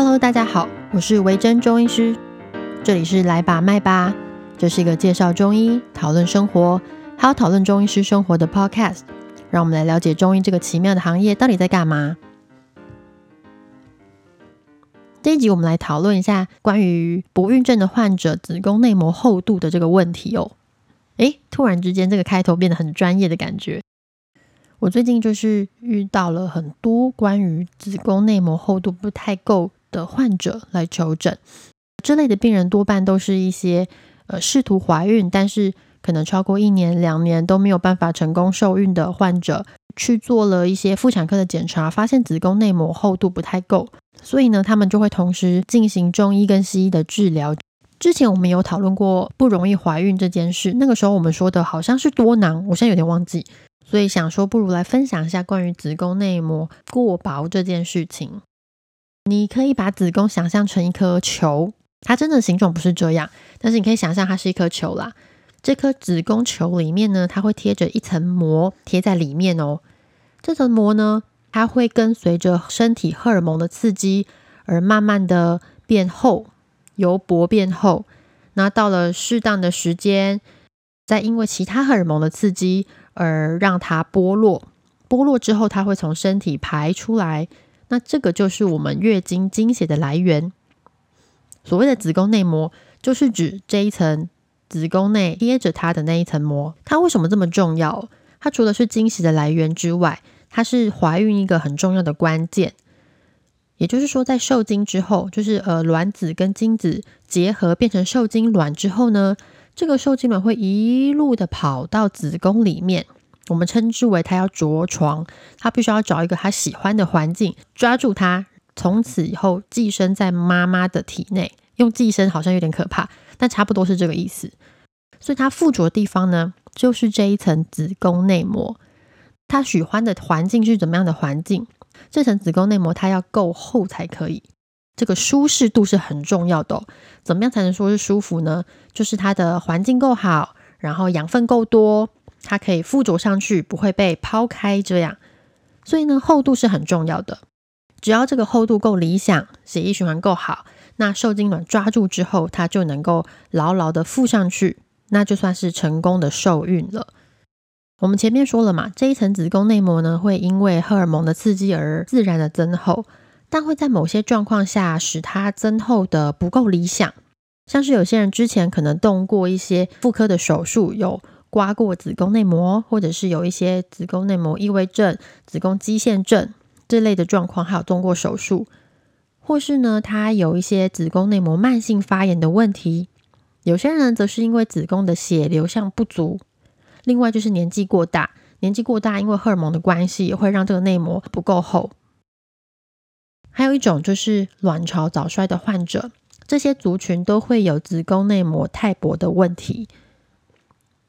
Hello，大家好，我是维珍中医师，这里是来把脉吧，这是一个介绍中医、讨论生活，还有讨论中医师生活的 Podcast。让我们来了解中医这个奇妙的行业到底在干嘛。这一集我们来讨论一下关于不孕症的患者子宫内膜厚度的这个问题哦。诶，突然之间这个开头变得很专业的感觉。我最近就是遇到了很多关于子宫内膜厚度不太够的患者来求诊，这类的病人多半都是一些呃试图怀孕，但是可能超过一年两年都没有办法成功受孕的患者，去做了一些妇产科的检查，发现子宫内膜厚度不太够，所以呢，他们就会同时进行中医跟西医的治疗。之前我们有讨论过不容易怀孕这件事，那个时候我们说的好像是多囊，我现在有点忘记。所以想说，不如来分享一下关于子宫内膜过薄这件事情。你可以把子宫想象成一颗球，它真的形状不是这样，但是你可以想象它是一颗球啦。这颗子宫球里面呢，它会贴着一层膜，贴在里面哦。这层膜呢，它会跟随着身体荷尔蒙的刺激而慢慢的变厚，由薄变厚。那到了适当的时间，再因为其他荷尔蒙的刺激。而让它剥落，剥落之后，它会从身体排出来。那这个就是我们月经经血的来源。所谓的子宫内膜，就是指这一层子宫内贴着它的那一层膜。它为什么这么重要？它除了是经血的来源之外，它是怀孕一个很重要的关键。也就是说，在受精之后，就是呃卵子跟精子结合变成受精卵之后呢？这个受精卵会一路的跑到子宫里面，我们称之为它要着床，它必须要找一个它喜欢的环境，抓住它，从此以后寄生在妈妈的体内。用寄生好像有点可怕，但差不多是这个意思。所以它附着的地方呢，就是这一层子宫内膜。它喜欢的环境是怎么样的环境？这层子宫内膜它要够厚才可以。这个舒适度是很重要的，怎么样才能说是舒服呢？就是它的环境够好，然后养分够多，它可以附着上去，不会被抛开这样。所以呢，厚度是很重要的。只要这个厚度够理想，血液循环够好，那受精卵抓住之后，它就能够牢牢的附上去，那就算是成功的受孕了。我们前面说了嘛，这一层子宫内膜呢，会因为荷尔蒙的刺激而自然的增厚。但会在某些状况下使它增厚的不够理想，像是有些人之前可能动过一些妇科的手术，有刮过子宫内膜，或者是有一些子宫内膜异位症、子宫肌腺症这类的状况，还有动过手术，或是呢，他有一些子宫内膜慢性发炎的问题。有些人则是因为子宫的血流向不足，另外就是年纪过大，年纪过大因为荷尔蒙的关系，也会让这个内膜不够厚。还有一种就是卵巢早衰的患者，这些族群都会有子宫内膜太薄的问题。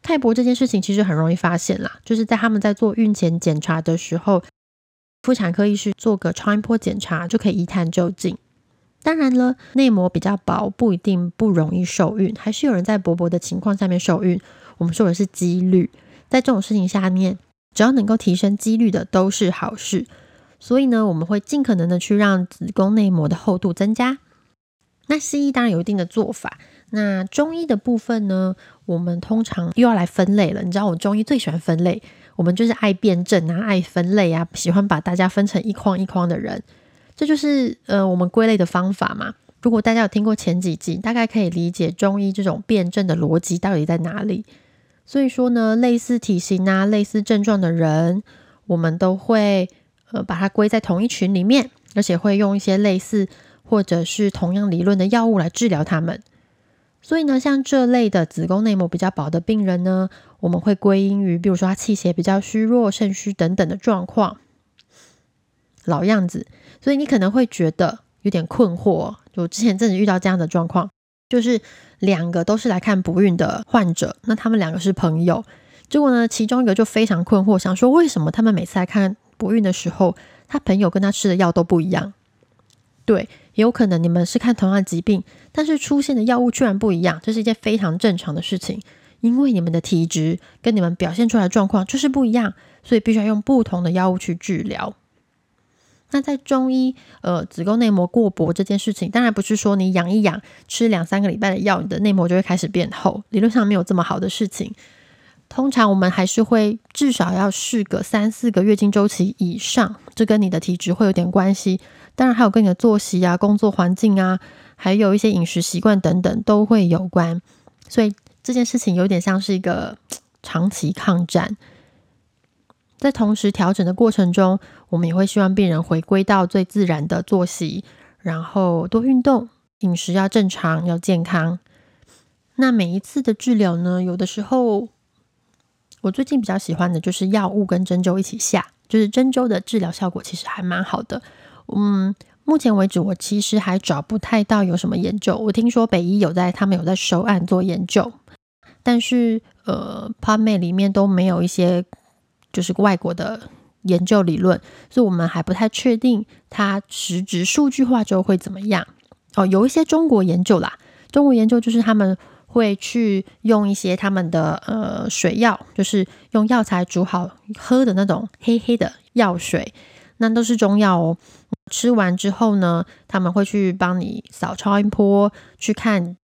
太薄这件事情其实很容易发现啦，就是在他们在做孕前检查的时候，妇产科医师做个超音波检查就可以一探究竟。当然了，内膜比较薄不一定不容易受孕，还是有人在薄薄的情况下面受孕。我们说的是几率，在这种事情下面，只要能够提升几率的都是好事。所以呢，我们会尽可能的去让子宫内膜的厚度增加。那西医当然有一定的做法，那中医的部分呢，我们通常又要来分类了。你知道，我中医最喜欢分类，我们就是爱辩证啊，爱分类啊，喜欢把大家分成一框一框的人。这就是呃我们归类的方法嘛。如果大家有听过前几集，大概可以理解中医这种辩证的逻辑到底在哪里。所以说呢，类似体型啊、类似症状的人，我们都会。呃，把它归在同一群里面，而且会用一些类似或者是同样理论的药物来治疗他们。所以呢，像这类的子宫内膜比较薄的病人呢，我们会归因于，比如说他气血比较虚弱、肾虚等等的状况。老样子，所以你可能会觉得有点困惑。就之前真的遇到这样的状况，就是两个都是来看不孕的患者，那他们两个是朋友，结果呢，其中一个就非常困惑，想说为什么他们每次来看。不孕的时候，他朋友跟他吃的药都不一样。对，也有可能你们是看同样的疾病，但是出现的药物居然不一样，这是一件非常正常的事情。因为你们的体质跟你们表现出来的状况就是不一样，所以必须要用不同的药物去治疗。那在中医，呃，子宫内膜过薄这件事情，当然不是说你养一养，吃两三个礼拜的药，你的内膜就会开始变厚。理论上没有这么好的事情。通常我们还是会至少要试个三四个月经周期以上，这跟你的体质会有点关系。当然还有跟你的作息啊、工作环境啊，还有一些饮食习惯等等都会有关。所以这件事情有点像是一个长期抗战。在同时调整的过程中，我们也会希望病人回归到最自然的作息，然后多运动，饮食要正常，要健康。那每一次的治疗呢，有的时候我最近比较喜欢的就是药物跟针灸一起下，就是针灸的治疗效果其实还蛮好的。嗯，目前为止我其实还找不太到有什么研究。我听说北医有在，他们有在收案做研究，但是呃，PubMed 里面都没有一些。就是外国的研究理论，所以我们还不太确定它实质数据化之后会怎么样。哦，有一些中国研究啦，中国研究就是他们会去用一些他们的呃水药，就是用药材煮好喝的那种黑黑的药水，那都是中药哦。吃完之后呢，他们会去帮你扫超音波，去看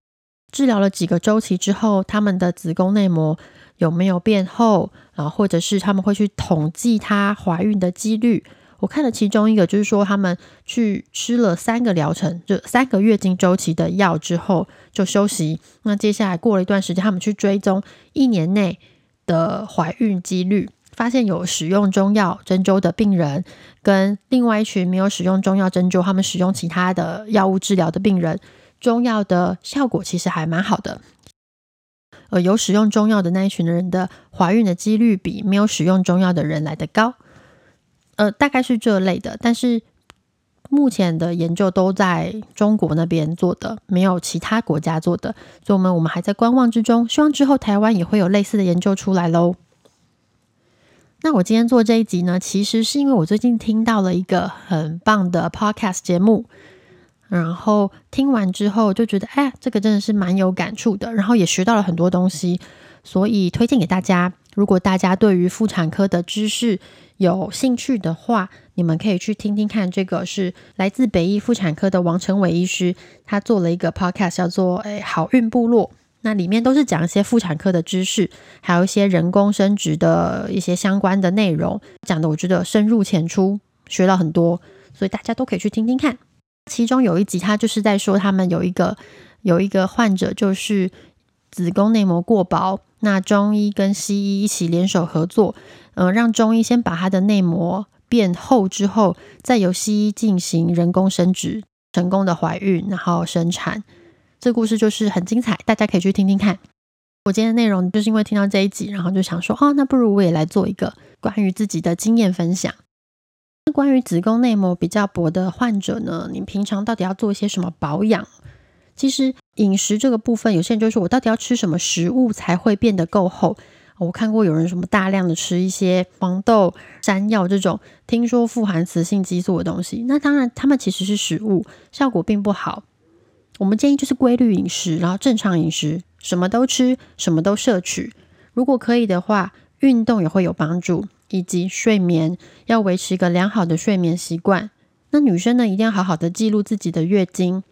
治疗了几个周期之后，他们的子宫内膜。有没有变厚啊？或者是他们会去统计她怀孕的几率？我看了其中一个，就是说他们去吃了三个疗程，就三个月经周期的药之后就休息。那接下来过了一段时间，他们去追踪一年内的怀孕几率，发现有使用中药针灸的病人，跟另外一群没有使用中药针灸，他们使用其他的药物治疗的病人，中药的效果其实还蛮好的。呃，有使用中药的那一群的人的怀孕的几率比没有使用中药的人来的高，呃，大概是这类的。但是目前的研究都在中国那边做的，没有其他国家做的，所以我们我们还在观望之中。希望之后台湾也会有类似的研究出来喽。那我今天做这一集呢，其实是因为我最近听到了一个很棒的 podcast 节目。然后听完之后就觉得，哎，这个真的是蛮有感触的，然后也学到了很多东西，所以推荐给大家。如果大家对于妇产科的知识有兴趣的话，你们可以去听听看。这个是来自北医妇产科的王成伟医师，他做了一个 podcast 叫做《哎好运部落》，那里面都是讲一些妇产科的知识，还有一些人工生殖的一些相关的内容，讲的我觉得深入浅出，学到很多，所以大家都可以去听听看。其中有一集，他就是在说，他们有一个有一个患者，就是子宫内膜过薄，那中医跟西医一起联手合作，嗯，让中医先把他的内膜变厚之后，再由西医进行人工生殖，成功的怀孕，然后生产。这故事就是很精彩，大家可以去听听看。我今天的内容就是因为听到这一集，然后就想说，哦，那不如我也来做一个关于自己的经验分享。那关于子宫内膜比较薄的患者呢，你平常到底要做一些什么保养？其实饮食这个部分，有些人就说我到底要吃什么食物才会变得够厚？我看过有人什么大量的吃一些黄豆、山药这种，听说富含雌性激素的东西，那当然他们其实是食物，效果并不好。我们建议就是规律饮食，然后正常饮食，什么都吃，什么都摄取。如果可以的话，运动也会有帮助。以及睡眠要维持一个良好的睡眠习惯。那女生呢，一定要好好的记录自己的月经。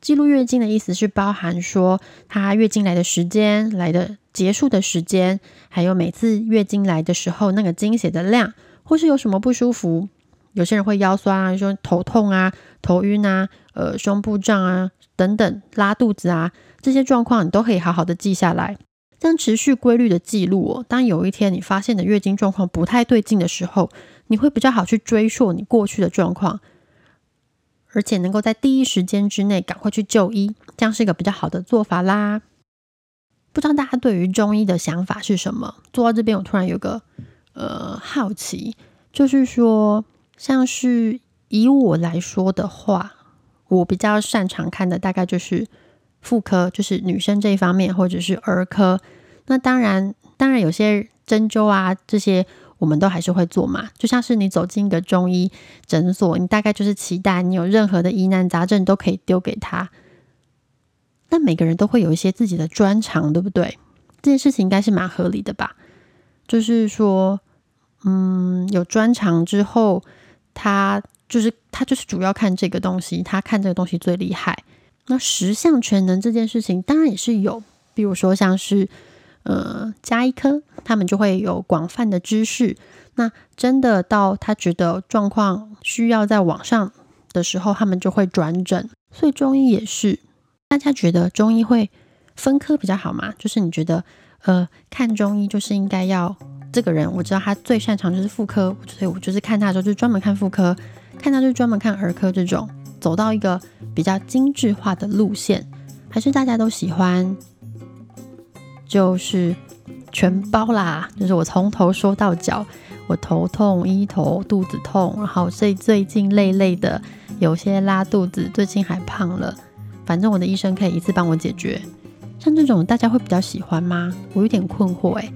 记录月经的意思是包含说她月经来的时间、来的结束的时间，还有每次月经来的时候那个经血的量，或是有什么不舒服。有些人会腰酸啊，说头痛啊、头晕啊、呃胸部胀啊等等，拉肚子啊这些状况，你都可以好好的记下来。这样持续规律的记录哦，当有一天你发现的月经状况不太对劲的时候，你会比较好去追溯你过去的状况，而且能够在第一时间之内赶快去就医，这样是一个比较好的做法啦。不知道大家对于中医的想法是什么？做到这边，我突然有个呃好奇，就是说，像是以我来说的话，我比较擅长看的大概就是。妇科就是女生这一方面，或者是儿科。那当然，当然有些针灸啊这些，我们都还是会做嘛。就像是你走进一个中医诊所，你大概就是期待你有任何的疑难杂症都可以丢给他。但每个人都会有一些自己的专长，对不对？这件事情应该是蛮合理的吧？就是说，嗯，有专长之后，他。就是他就是主要看这个东西，他看这个东西最厉害。那十项全能这件事情当然也是有，比如说像是呃加医科，他们就会有广泛的知识。那真的到他觉得状况需要在网上的时候，他们就会转诊。所以中医也是，大家觉得中医会分科比较好吗？就是你觉得呃看中医就是应该要这个人，我知道他最擅长就是妇科，所以我就是看他的时候就专门看妇科，看他就是专门看儿科这种。走到一个比较精致化的路线，还是大家都喜欢，就是全包啦，就是我从头说到脚，我头痛、医头、肚子痛，然后最最近累累的，有些拉肚子，最近还胖了，反正我的医生可以一次帮我解决。像这种大家会比较喜欢吗？我有点困惑诶。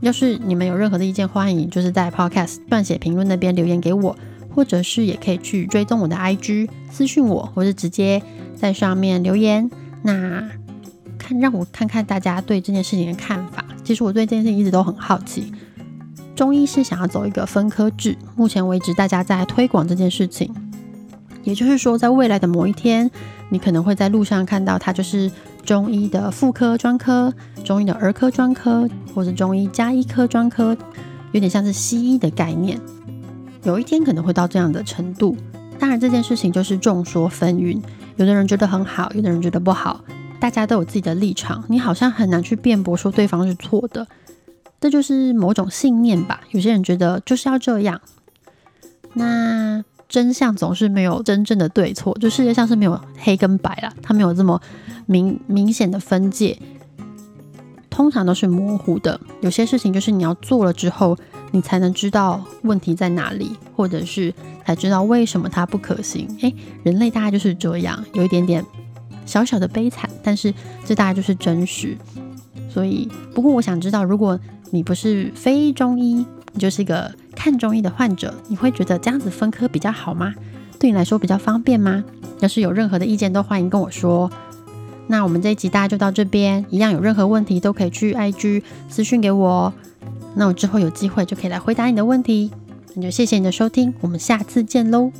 要是你们有任何的意见，欢迎就是在 Podcast 撰写评论那边留言给我。或者是也可以去追踪我的 IG 私讯我，或者直接在上面留言。那看让我看看大家对这件事情的看法。其实我对这件事情一直都很好奇。中医是想要走一个分科制，目前为止大家在推广这件事情。也就是说，在未来的某一天，你可能会在路上看到它就是中医的妇科专科、中医的儿科专科，或者中医加医科专科，有点像是西医的概念。有一天可能会到这样的程度，当然这件事情就是众说纷纭，有的人觉得很好，有的人觉得不好，大家都有自己的立场，你好像很难去辩驳说对方是错的，这就是某种信念吧。有些人觉得就是要这样，那真相总是没有真正的对错，就世界上是没有黑跟白啦，它没有这么明明显的分界，通常都是模糊的。有些事情就是你要做了之后。你才能知道问题在哪里，或者是才知道为什么它不可行。诶，人类大概就是这样，有一点点小小的悲惨，但是这大概就是真实。所以，不过我想知道，如果你不是非中医，你就是一个看中医的患者，你会觉得这样子分科比较好吗？对你来说比较方便吗？要是有任何的意见，都欢迎跟我说。那我们这一集大家就到这边，一样有任何问题都可以去 IG 私讯给我。那我之后有机会就可以来回答你的问题，那就谢谢你的收听，我们下次见喽。